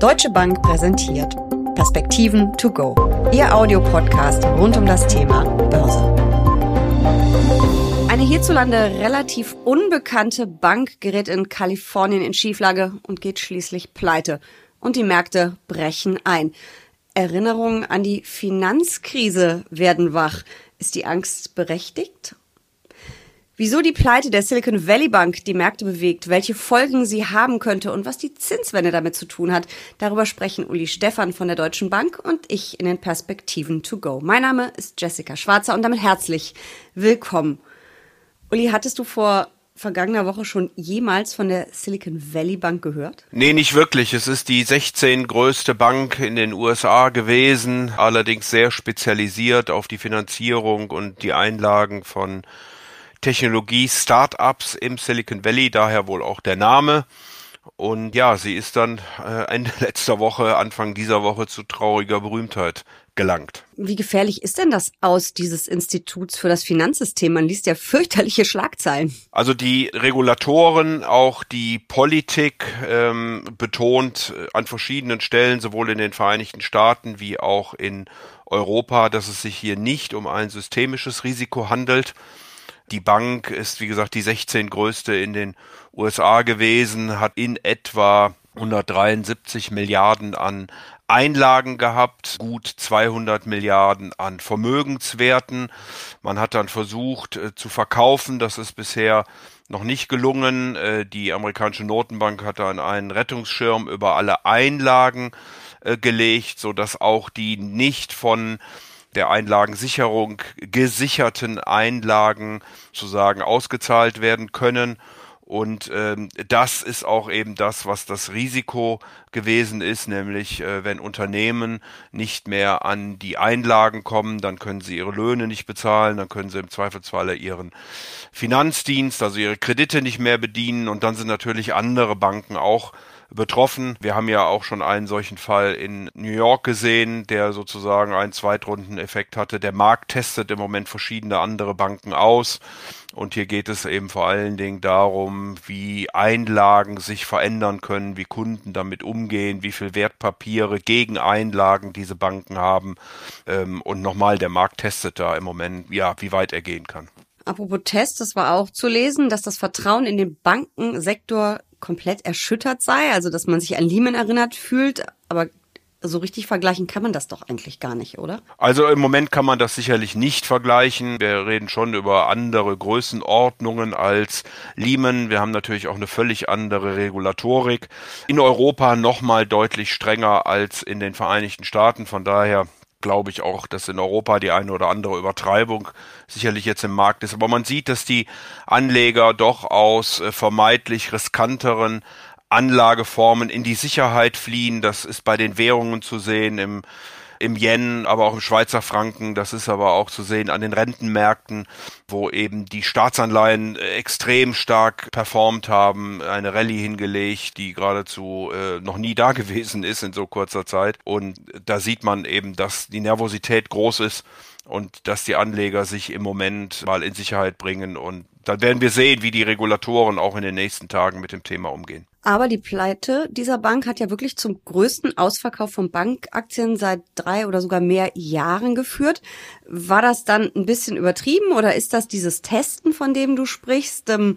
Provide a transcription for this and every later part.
Deutsche Bank präsentiert Perspektiven to go. Ihr Audiopodcast rund um das Thema Börse. Eine hierzulande relativ unbekannte Bank gerät in Kalifornien in Schieflage und geht schließlich pleite. Und die Märkte brechen ein. Erinnerungen an die Finanzkrise werden wach. Ist die Angst berechtigt Wieso die Pleite der Silicon Valley Bank die Märkte bewegt, welche Folgen sie haben könnte und was die Zinswende damit zu tun hat, darüber sprechen Uli Stephan von der Deutschen Bank und ich in den Perspektiven to go. Mein Name ist Jessica Schwarzer und damit herzlich willkommen. Uli, hattest du vor vergangener Woche schon jemals von der Silicon Valley Bank gehört? Nee, nicht wirklich. Es ist die 16 größte Bank in den USA gewesen, allerdings sehr spezialisiert auf die Finanzierung und die Einlagen von Technologie-Startups im Silicon Valley, daher wohl auch der Name. Und ja, sie ist dann äh, Ende letzter Woche, Anfang dieser Woche zu trauriger Berühmtheit gelangt. Wie gefährlich ist denn das aus dieses Instituts für das Finanzsystem? Man liest ja fürchterliche Schlagzeilen. Also die Regulatoren, auch die Politik ähm, betont äh, an verschiedenen Stellen, sowohl in den Vereinigten Staaten wie auch in Europa, dass es sich hier nicht um ein systemisches Risiko handelt, die Bank ist, wie gesagt, die 16 größte in den USA gewesen, hat in etwa 173 Milliarden an Einlagen gehabt, gut 200 Milliarden an Vermögenswerten. Man hat dann versucht äh, zu verkaufen, das ist bisher noch nicht gelungen. Äh, die amerikanische Notenbank hat dann einen Rettungsschirm über alle Einlagen äh, gelegt, so dass auch die nicht von der Einlagensicherung gesicherten Einlagen sozusagen ausgezahlt werden können. Und ähm, das ist auch eben das, was das Risiko gewesen ist, nämlich äh, wenn Unternehmen nicht mehr an die Einlagen kommen, dann können sie ihre Löhne nicht bezahlen, dann können sie im Zweifelsfalle ihren Finanzdienst, also ihre Kredite nicht mehr bedienen und dann sind natürlich andere Banken auch betroffen. Wir haben ja auch schon einen solchen Fall in New York gesehen, der sozusagen einen Zweitrundeneffekt hatte. Der Markt testet im Moment verschiedene andere Banken aus. Und hier geht es eben vor allen Dingen darum, wie Einlagen sich verändern können, wie Kunden damit umgehen, wie viel Wertpapiere gegen Einlagen diese Banken haben. Ähm, und nochmal, der Markt testet da im Moment, ja, wie weit er gehen kann. Apropos Test, es war auch zu lesen, dass das Vertrauen in den Bankensektor komplett erschüttert sei, also dass man sich an Lehman erinnert fühlt, aber so richtig vergleichen kann man das doch eigentlich gar nicht, oder? Also im Moment kann man das sicherlich nicht vergleichen. Wir reden schon über andere Größenordnungen als Lehman. Wir haben natürlich auch eine völlig andere Regulatorik. In Europa nochmal deutlich strenger als in den Vereinigten Staaten. Von daher glaube ich auch, dass in Europa die eine oder andere Übertreibung sicherlich jetzt im Markt ist. Aber man sieht, dass die Anleger doch aus äh, vermeintlich riskanteren Anlageformen in die Sicherheit fliehen. Das ist bei den Währungen zu sehen im im Yen, aber auch im Schweizer Franken. Das ist aber auch zu sehen an den Rentenmärkten, wo eben die Staatsanleihen äh, extrem stark performt haben, eine Rallye hingelegt, die geradezu äh, noch nie da gewesen ist in so kurzer Zeit. Und da sieht man eben, dass die Nervosität groß ist und dass die Anleger sich im Moment mal in Sicherheit bringen. Und dann werden wir sehen, wie die Regulatoren auch in den nächsten Tagen mit dem Thema umgehen. Aber die Pleite dieser Bank hat ja wirklich zum größten Ausverkauf von Bankaktien seit drei oder sogar mehr Jahren geführt. War das dann ein bisschen übertrieben oder ist das dieses Testen, von dem du sprichst? Ähm,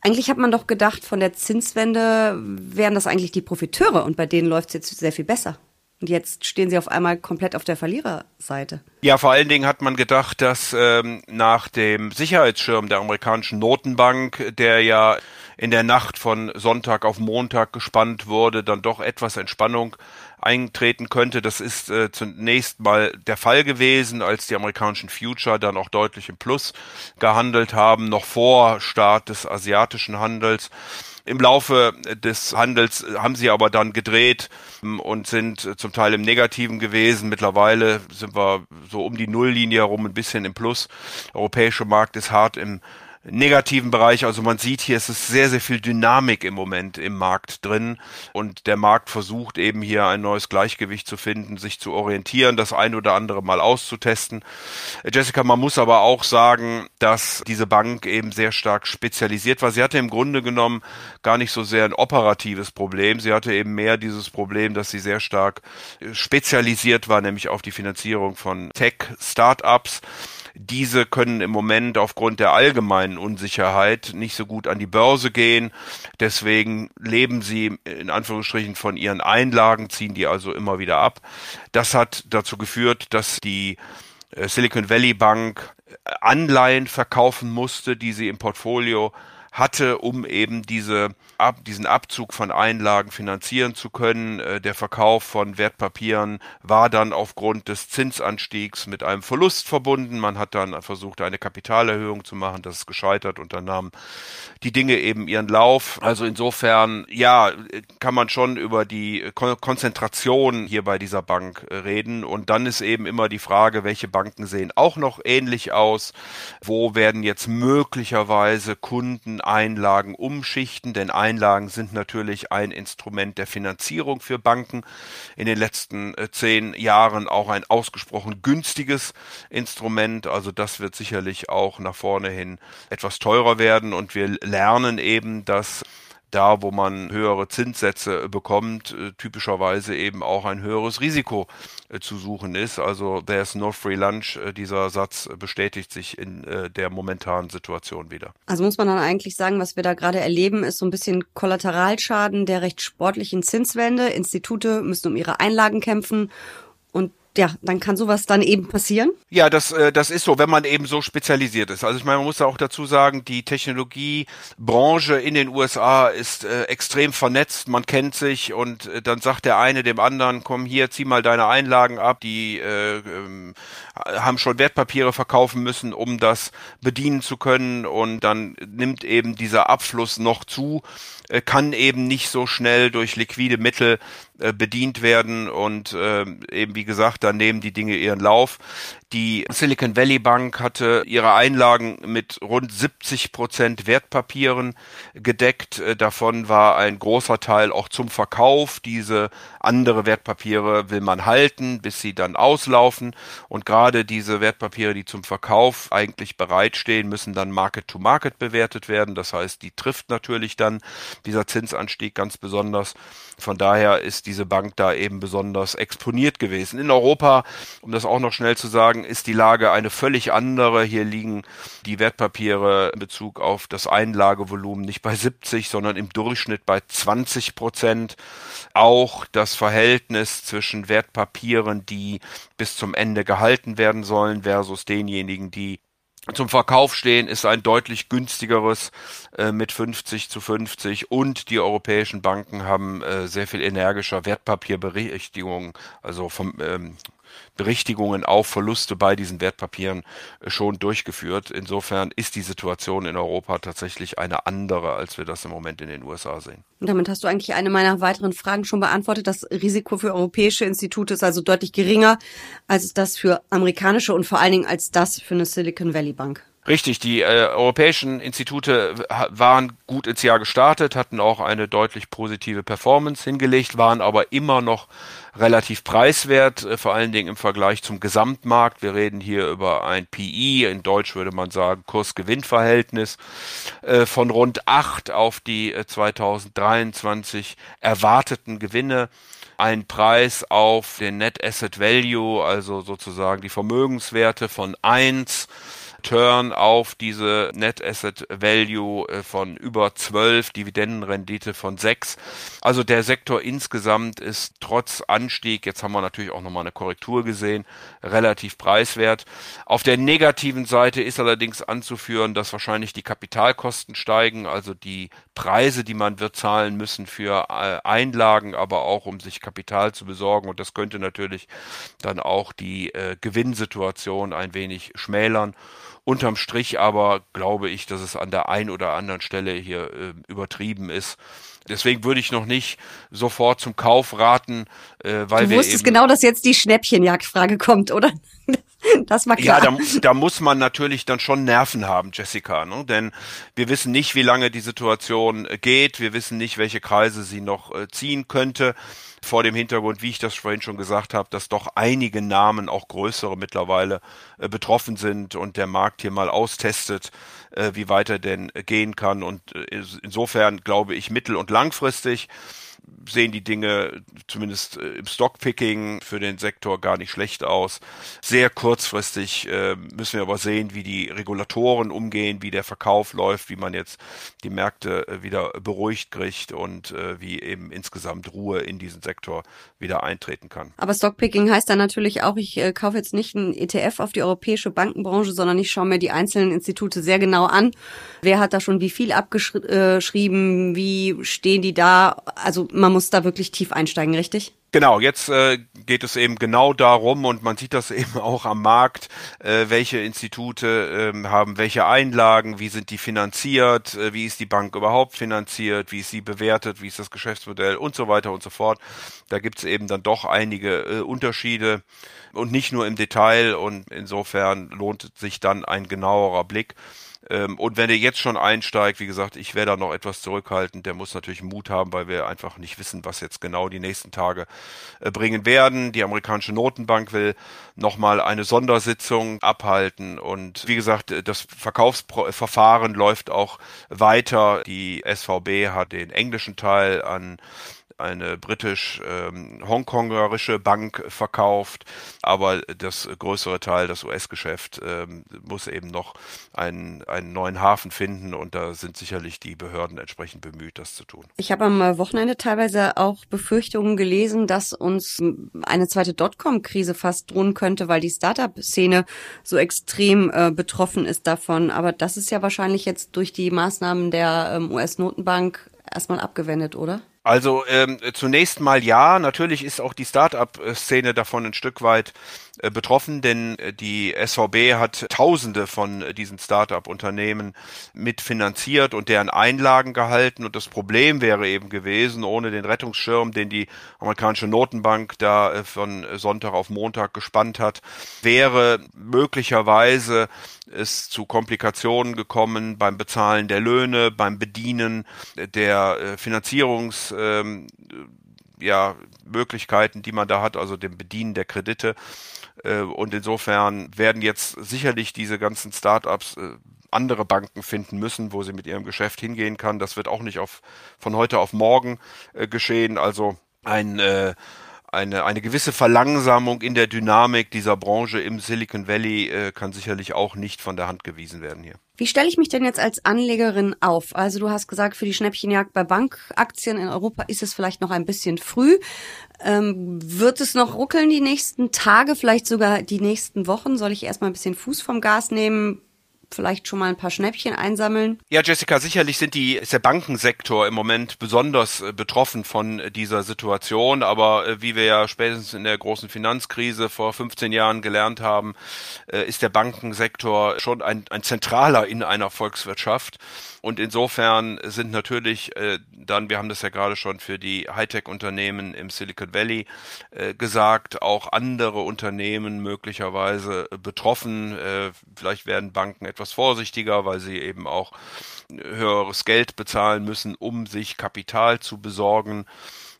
eigentlich hat man doch gedacht, von der Zinswende wären das eigentlich die Profiteure und bei denen läuft es jetzt sehr viel besser. Und jetzt stehen sie auf einmal komplett auf der Verliererseite. Ja, vor allen Dingen hat man gedacht, dass ähm, nach dem Sicherheitsschirm der amerikanischen Notenbank, der ja in der Nacht von Sonntag auf Montag gespannt wurde, dann doch etwas Entspannung eintreten könnte. Das ist äh, zunächst mal der Fall gewesen, als die amerikanischen Future dann auch deutlich im Plus gehandelt haben, noch vor Start des asiatischen Handels. Im Laufe des Handels haben sie aber dann gedreht ähm, und sind zum Teil im Negativen gewesen. Mittlerweile sind wir so um die Nulllinie herum ein bisschen im Plus. Der europäische Markt ist hart im negativen Bereich. Also man sieht hier, es ist sehr, sehr viel Dynamik im Moment im Markt drin und der Markt versucht eben hier ein neues Gleichgewicht zu finden, sich zu orientieren, das ein oder andere mal auszutesten. Jessica, man muss aber auch sagen, dass diese Bank eben sehr stark spezialisiert war. Sie hatte im Grunde genommen gar nicht so sehr ein operatives Problem. Sie hatte eben mehr dieses Problem, dass sie sehr stark spezialisiert war, nämlich auf die Finanzierung von Tech-Startups. Diese können im Moment aufgrund der allgemeinen Unsicherheit nicht so gut an die Börse gehen. Deswegen leben sie in Anführungsstrichen von ihren Einlagen, ziehen die also immer wieder ab. Das hat dazu geführt, dass die äh, Silicon Valley Bank Anleihen verkaufen musste, die sie im Portfolio hatte, um eben diese ab, diesen Abzug von Einlagen finanzieren zu können. Äh, der Verkauf von Wertpapieren war dann aufgrund des Zinsanstiegs mit einem Verlust verbunden. Man hat dann versucht, eine Kapitalerhöhung zu machen. Das ist gescheitert und dann nahmen die Dinge eben ihren Lauf. Also insofern, ja, kann man schon über die Konzentration hier bei dieser Bank äh, reden. Und dann ist eben immer die Frage, welche Banken sehen auch noch ähnlich aus? Wo werden jetzt möglicherweise Kunden Einlagen umschichten? Denn Einlagen sind natürlich ein Instrument der Finanzierung für Banken. In den letzten äh, zehn Jahren auch ein ausgesprochen günstiges Instrument. Also das wird sicherlich auch nach vorne hin etwas teurer werden und wir lernen eben, dass da, wo man höhere Zinssätze bekommt, äh, typischerweise eben auch ein höheres Risiko äh, zu suchen ist. Also there's no free lunch, äh, dieser Satz bestätigt sich in der momentanen Situation wieder. Also muss man dann eigentlich sagen, was wir da gerade erleben, ist so ein bisschen Kollateralschaden der recht sportlichen Zinswende. Institute müssen um ihre Einlagen kämpfen ja, dann kann sowas dann eben passieren. Ja, das, äh, das ist so, wenn man eben so spezialisiert ist. Also ich meine, man muss auch dazu sagen, die Technologiebranche in den USA ist äh, extrem vernetzt, man kennt sich und äh, dann sagt der eine dem anderen, komm hier, zieh mal deine Einlagen ab, die äh, ähm, haben schon Wertpapiere verkaufen müssen, um das bedienen zu können und dann nimmt eben dieser Abfluss noch zu, äh, kann eben nicht so schnell durch liquide Mittel bedient werden und äh, eben wie gesagt, dann nehmen die Dinge ihren Lauf. Die Silicon Valley Bank hatte ihre Einlagen mit rund 70 Prozent Wertpapieren gedeckt. Äh, davon war ein großer Teil auch zum Verkauf. Diese andere Wertpapiere will man halten, bis sie dann auslaufen. Und gerade diese Wertpapiere, die zum Verkauf eigentlich bereitstehen, müssen dann Market-to-Market -Market bewertet werden. Das heißt, die trifft natürlich dann dieser Zinsanstieg ganz besonders. Von daher ist diese Bank da eben besonders exponiert gewesen. In Europa, um das auch noch schnell zu sagen, ist die Lage eine völlig andere. Hier liegen die Wertpapiere in Bezug auf das Einlagevolumen nicht bei 70, sondern im Durchschnitt bei 20 Prozent. Auch das Verhältnis zwischen Wertpapieren, die bis zum Ende gehalten werden sollen, versus denjenigen, die zum Verkauf stehen, ist ein deutlich günstigeres äh, mit 50 zu 50 und die europäischen Banken haben äh, sehr viel energischer Wertpapierberichtigungen, also vom ähm, Berichtigungen auf Verluste bei diesen Wertpapieren äh, schon durchgeführt. Insofern ist die Situation in Europa tatsächlich eine andere, als wir das im Moment in den USA sehen. Und damit hast du eigentlich eine meiner weiteren Fragen schon beantwortet. Das Risiko für europäische Institute ist also deutlich geringer als das für amerikanische und vor allen Dingen als das für eine Silicon Valley Bank. Richtig, die äh, europäischen Institute waren gut ins Jahr gestartet, hatten auch eine deutlich positive Performance hingelegt, waren aber immer noch relativ preiswert, äh, vor allen Dingen im Vergleich zum Gesamtmarkt. Wir reden hier über ein PI, in Deutsch würde man sagen Kurs-Gewinn-Verhältnis äh, von rund acht auf die äh, 2023 erwarteten Gewinne ein Preis auf den Net Asset Value, also sozusagen die Vermögenswerte von eins Return auf diese Net Asset Value äh, von über 12, Dividendenrendite von 6. Also der Sektor insgesamt ist trotz Anstieg, jetzt haben wir natürlich auch nochmal eine Korrektur gesehen, relativ preiswert. Auf der negativen Seite ist allerdings anzuführen, dass wahrscheinlich die Kapitalkosten steigen, also die Preise, die man wird zahlen müssen für äh, Einlagen, aber auch um sich Kapital zu besorgen. Und das könnte natürlich dann auch die äh, Gewinnsituation ein wenig schmälern. Unterm Strich aber glaube ich, dass es an der einen oder anderen Stelle hier äh, übertrieben ist. Deswegen würde ich noch nicht sofort zum Kauf raten, äh, weil du wir wusstest genau, dass jetzt die Schnäppchenjagdfrage kommt, oder? Das war klar. Ja, da, da muss man natürlich dann schon Nerven haben, Jessica, ne? denn wir wissen nicht, wie lange die Situation geht. Wir wissen nicht, welche Kreise sie noch äh, ziehen könnte. Vor dem Hintergrund, wie ich das vorhin schon gesagt habe, dass doch einige Namen, auch größere mittlerweile, äh, betroffen sind und der Markt hier mal austestet, äh, wie weiter denn gehen kann. Und äh, insofern glaube ich mittel- und langfristig sehen die Dinge zumindest äh, im Stockpicking für den Sektor gar nicht schlecht aus. Sehr kurzfristig äh, müssen wir aber sehen, wie die Regulatoren umgehen, wie der Verkauf läuft, wie man jetzt die Märkte äh, wieder beruhigt kriegt und äh, wie eben insgesamt Ruhe in diesen Sektor wieder eintreten kann. Aber Stockpicking heißt dann natürlich auch, ich äh, kaufe jetzt nicht einen ETF auf die europäische Bankenbranche, sondern ich schaue mir die einzelnen Institute sehr genau an. Wer hat da schon wie viel abgeschrieben, äh, wie stehen die da? Also man muss da wirklich tief einsteigen, richtig? Genau, jetzt äh, geht es eben genau darum und man sieht das eben auch am Markt, äh, welche Institute äh, haben welche Einlagen, wie sind die finanziert, äh, wie ist die Bank überhaupt finanziert, wie ist sie bewertet, wie ist das Geschäftsmodell und so weiter und so fort. Da gibt es eben dann doch einige äh, Unterschiede und nicht nur im Detail und insofern lohnt sich dann ein genauerer Blick. Ähm, und wenn er jetzt schon einsteigt, wie gesagt, ich wäre da noch etwas zurückhaltend, der muss natürlich Mut haben, weil wir einfach nicht wissen, was jetzt genau die nächsten Tage äh, bringen werden. Die amerikanische Notenbank will nochmal eine Sondersitzung abhalten und wie gesagt, das Verkaufsverfahren läuft auch weiter. Die SVB hat den englischen Teil an eine britisch-hongkongerische ähm, Bank verkauft, aber das größere Teil, das US-Geschäft, ähm, muss eben noch einen, einen neuen Hafen finden und da sind sicherlich die Behörden entsprechend bemüht, das zu tun. Ich habe am Wochenende teilweise auch Befürchtungen gelesen, dass uns eine zweite Dotcom-Krise fast drohen könnte, weil die Startup-Szene so extrem äh, betroffen ist davon. Aber das ist ja wahrscheinlich jetzt durch die Maßnahmen der ähm, US-Notenbank erstmal abgewendet, oder? Also ähm, zunächst mal ja, natürlich ist auch die Start-up-Szene davon ein Stück weit betroffen, denn äh, die SVB hat Tausende von äh, diesen Start-up-Unternehmen mitfinanziert und deren Einlagen gehalten. Und das Problem wäre eben gewesen, ohne den Rettungsschirm, den die amerikanische Notenbank da von Sonntag auf Montag gespannt hat, wäre möglicherweise es zu Komplikationen gekommen beim Bezahlen der Löhne, beim Bedienen der Finanzierungs ähm, ja, Möglichkeiten, die man da hat, also dem Bedienen der Kredite. Äh, und insofern werden jetzt sicherlich diese ganzen Startups äh, andere Banken finden müssen, wo sie mit ihrem Geschäft hingehen kann. Das wird auch nicht auf, von heute auf morgen äh, geschehen. Also ein äh, eine, eine gewisse Verlangsamung in der Dynamik dieser Branche im Silicon Valley äh, kann sicherlich auch nicht von der Hand gewiesen werden hier. Wie stelle ich mich denn jetzt als Anlegerin auf? Also du hast gesagt, für die Schnäppchenjagd bei Bankaktien in Europa ist es vielleicht noch ein bisschen früh. Ähm, wird es noch ruckeln die nächsten Tage, vielleicht sogar die nächsten Wochen? Soll ich erstmal ein bisschen Fuß vom Gas nehmen? Vielleicht schon mal ein paar Schnäppchen einsammeln? Ja, Jessica, sicherlich sind die, ist der Bankensektor im Moment besonders äh, betroffen von dieser Situation. Aber äh, wie wir ja spätestens in der großen Finanzkrise vor 15 Jahren gelernt haben, äh, ist der Bankensektor schon ein, ein zentraler in einer Volkswirtschaft. Und insofern sind natürlich äh, dann, wir haben das ja gerade schon für die Hightech-Unternehmen im Silicon Valley äh, gesagt, auch andere Unternehmen möglicherweise betroffen. Äh, vielleicht werden Banken etwas vorsichtiger, weil sie eben auch höheres Geld bezahlen müssen, um sich Kapital zu besorgen.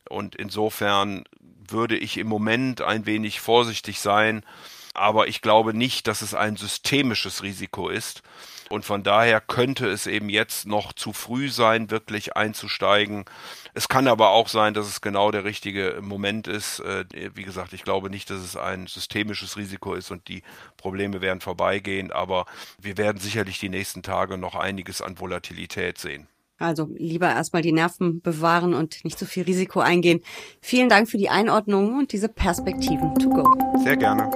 Und insofern würde ich im Moment ein wenig vorsichtig sein, aber ich glaube nicht, dass es ein systemisches Risiko ist. Und von daher könnte es eben jetzt noch zu früh sein, wirklich einzusteigen. Es kann aber auch sein, dass es genau der richtige Moment ist. Äh, wie gesagt, ich glaube nicht, dass es ein systemisches Risiko ist und die Probleme werden vorbeigehen, aber wir werden sicherlich die nächsten Tage noch einiges an Volatilität sehen. Also lieber erstmal die Nerven bewahren und nicht so viel Risiko eingehen. Vielen Dank für die Einordnung und diese Perspektiven to go. Sehr gerne.